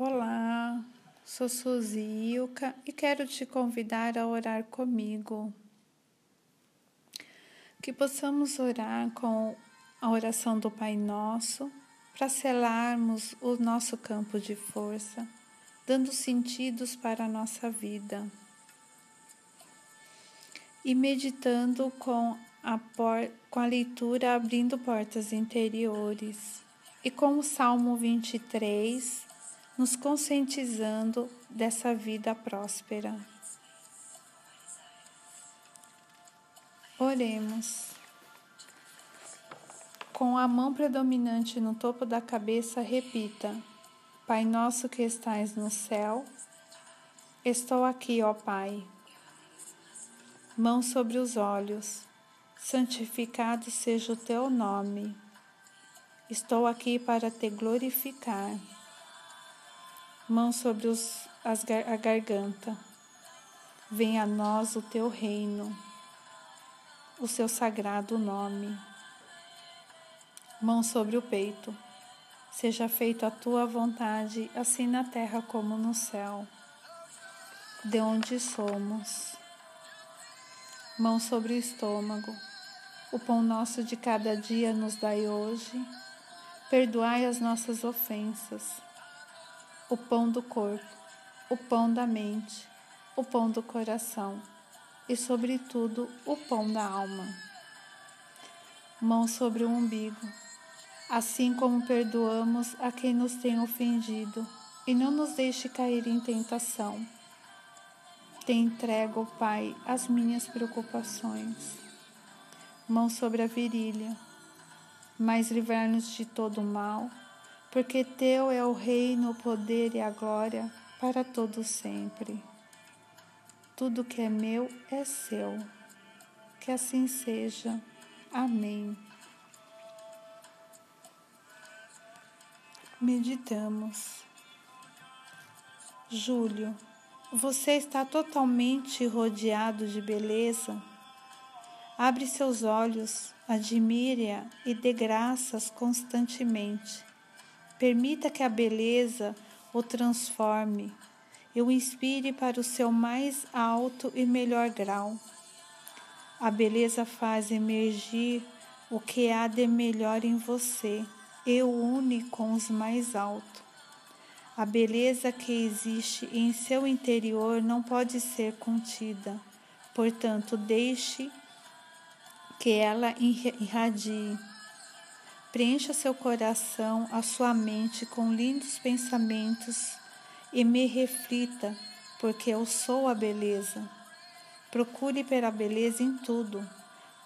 Olá, sou Suzy Ilka e quero te convidar a orar comigo. Que possamos orar com a oração do Pai Nosso para selarmos o nosso campo de força, dando sentidos para a nossa vida. E meditando com a, por, com a leitura abrindo portas interiores. E com o Salmo 23, nos conscientizando dessa vida próspera. Oremos. Com a mão predominante no topo da cabeça, repita: Pai nosso que estais no céu, estou aqui, ó Pai. Mão sobre os olhos, santificado seja o teu nome. Estou aqui para te glorificar mão sobre os, as, a garganta. Venha a nós o teu reino, o seu sagrado nome. Mão sobre o peito. Seja feita a tua vontade, assim na terra como no céu. De onde somos. Mão sobre o estômago. O pão nosso de cada dia nos dai hoje. Perdoai as nossas ofensas o pão do corpo, o pão da mente, o pão do coração e, sobretudo, o pão da alma. Mão sobre o umbigo, assim como perdoamos a quem nos tem ofendido, e não nos deixe cair em tentação. Te entrego, Pai, as minhas preocupações. Mão sobre a virilha, mas livrar-nos de todo o mal porque teu é o reino, o poder e a glória para todo sempre. Tudo que é meu é seu. Que assim seja. Amém. Meditamos. Júlio, você está totalmente rodeado de beleza? Abre seus olhos, admire-a e dê graças constantemente. Permita que a beleza o transforme e o inspire para o seu mais alto e melhor grau. A beleza faz emergir o que há de melhor em você e o une com os mais altos. A beleza que existe em seu interior não pode ser contida, portanto, deixe que ela irradie. Preencha seu coração, a sua mente com lindos pensamentos e me reflita, porque eu sou a beleza. Procure pela beleza em tudo,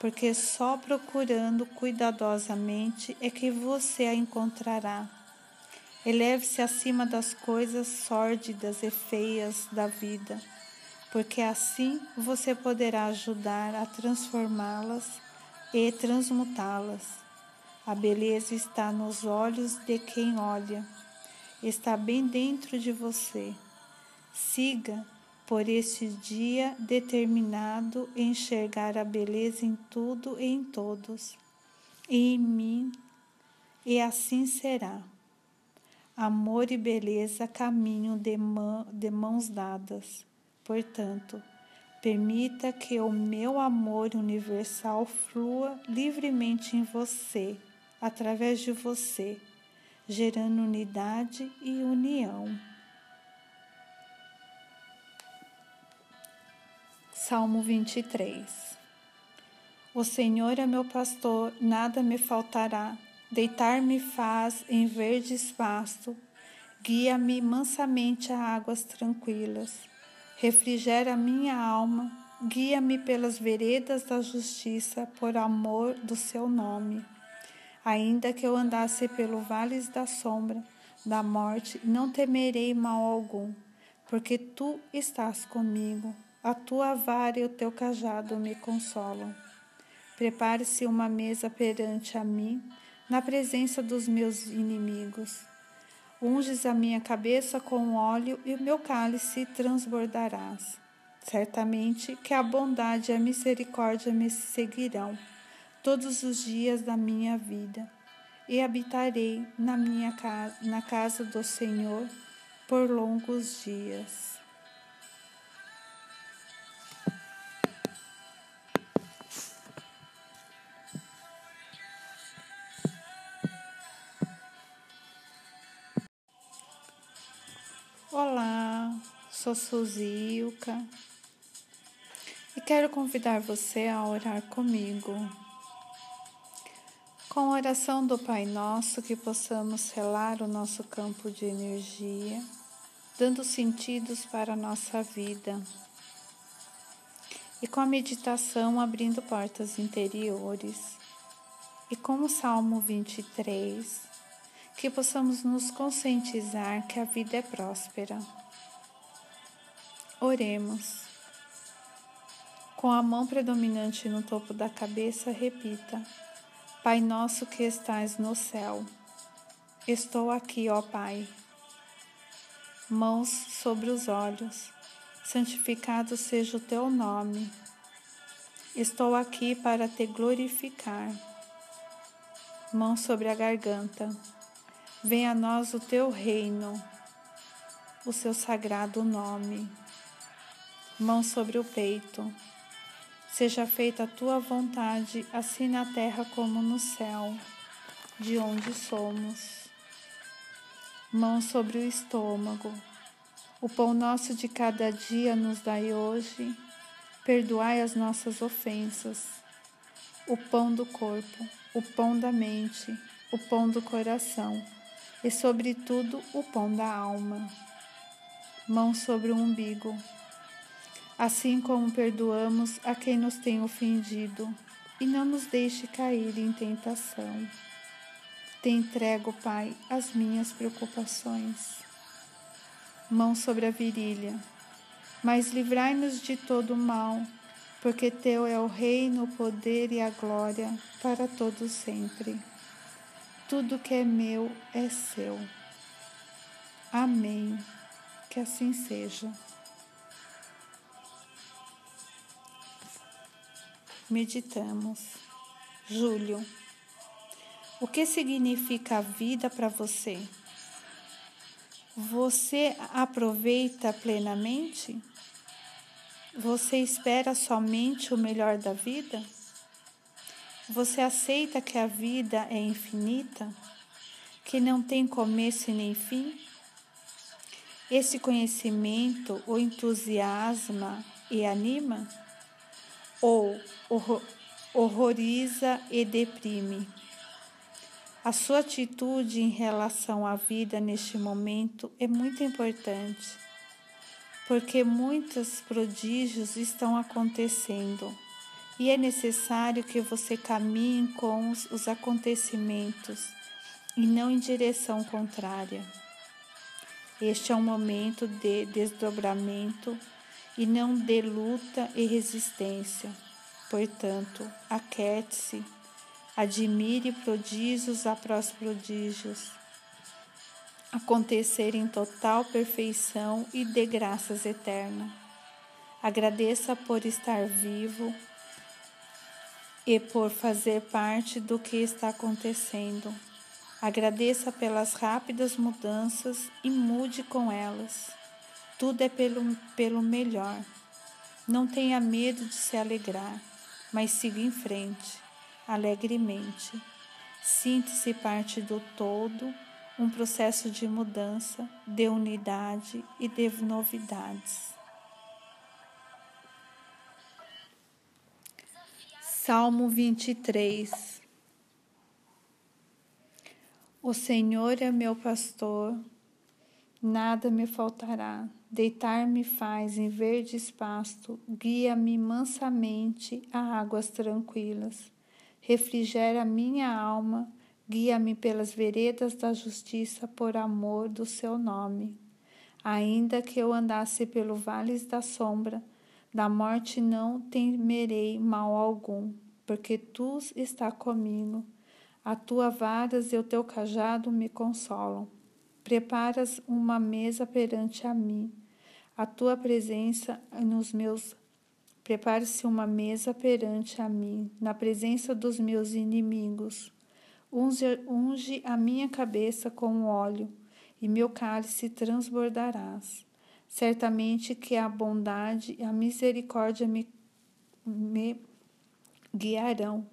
porque só procurando cuidadosamente é que você a encontrará. Eleve-se acima das coisas sórdidas e feias da vida, porque assim você poderá ajudar a transformá-las e transmutá-las. A beleza está nos olhos de quem olha, está bem dentro de você. Siga por este dia determinado enxergar a beleza em tudo e em todos, e em mim, e assim será. Amor e beleza caminham de, mão, de mãos dadas. Portanto, permita que o meu amor universal flua livremente em você através de você, gerando unidade e união. Salmo 23 O Senhor é meu pastor, nada me faltará. Deitar-me faz em verde pasto, guia-me mansamente a águas tranquilas. Refrigera minha alma, guia-me pelas veredas da justiça, por amor do seu nome. Ainda que eu andasse pelo vale da sombra da morte, não temerei mal algum, porque tu estás comigo. A tua vara e o teu cajado me consolam. Prepare-se uma mesa perante a mim, na presença dos meus inimigos. Unges a minha cabeça com óleo e o meu cálice transbordarás. Certamente que a bondade e a misericórdia me seguirão todos os dias da minha vida, e habitarei na minha casa, na casa do Senhor por longos dias. Olá, sou Suzilka e quero convidar você a orar comigo. Com a oração do Pai Nosso, que possamos selar o nosso campo de energia, dando sentidos para a nossa vida. E com a meditação abrindo portas interiores. E com o Salmo 23, que possamos nos conscientizar que a vida é próspera. Oremos. Com a mão predominante no topo da cabeça, repita: Pai nosso que estais no céu, estou aqui, ó Pai. Mãos sobre os olhos, santificado seja o teu nome. Estou aqui para te glorificar. Mão sobre a garganta Venha a nós o teu reino, o seu sagrado nome. Mão sobre o peito. Seja feita a tua vontade, assim na terra como no céu, de onde somos. Mão sobre o estômago. O pão nosso de cada dia nos dai hoje. Perdoai as nossas ofensas. O pão do corpo, o pão da mente, o pão do coração e, sobretudo, o pão da alma. Mão sobre o umbigo. Assim como perdoamos a quem nos tem ofendido, e não nos deixe cair em tentação. Te entrego, Pai, as minhas preocupações. Mão sobre a virilha. Mas livrai-nos de todo o mal, porque Teu é o reino, o poder e a glória para todos sempre. Tudo que é meu é seu. Amém. Que assim seja. Meditamos. Júlio. O que significa a vida para você? Você aproveita plenamente? Você espera somente o melhor da vida? Você aceita que a vida é infinita, que não tem começo e nem fim? Esse conhecimento o entusiasma e anima? Ou horroriza e deprime? A sua atitude em relação à vida neste momento é muito importante, porque muitos prodígios estão acontecendo e é necessário que você caminhe com os, os acontecimentos e não em direção contrária. Este é um momento de desdobramento e não de luta e resistência. Portanto, aquete-se, admire prodígios após prodígios, acontecer em total perfeição e de graças eternas. Agradeça por estar vivo e por fazer parte do que está acontecendo. Agradeça pelas rápidas mudanças e mude com elas. Tudo é pelo, pelo melhor. Não tenha medo de se alegrar, mas siga em frente, alegremente. Sinta-se parte do todo, um processo de mudança, de unidade e de novidades. Salmo 23 O Senhor é meu pastor, nada me faltará. Deitar-me faz em verdes pasto, guia-me mansamente a águas tranquilas. Refrigera minha alma, guia-me pelas veredas da justiça por amor do seu nome. Ainda que eu andasse pelo vales da sombra, da morte não temerei mal algum, porque tu está comigo. A tua varas e o teu cajado me consolam. Preparas uma mesa perante a mim. A tua presença nos meus Prepare-se uma mesa perante a mim, na presença dos meus inimigos. Unge, unge a minha cabeça com óleo, e meu cálice transbordarás. Certamente que a bondade e a misericórdia me, me guiarão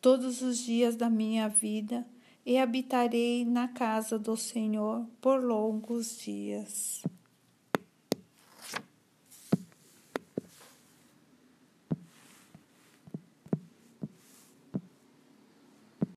todos os dias da minha vida e habitarei na casa do Senhor por longos dias.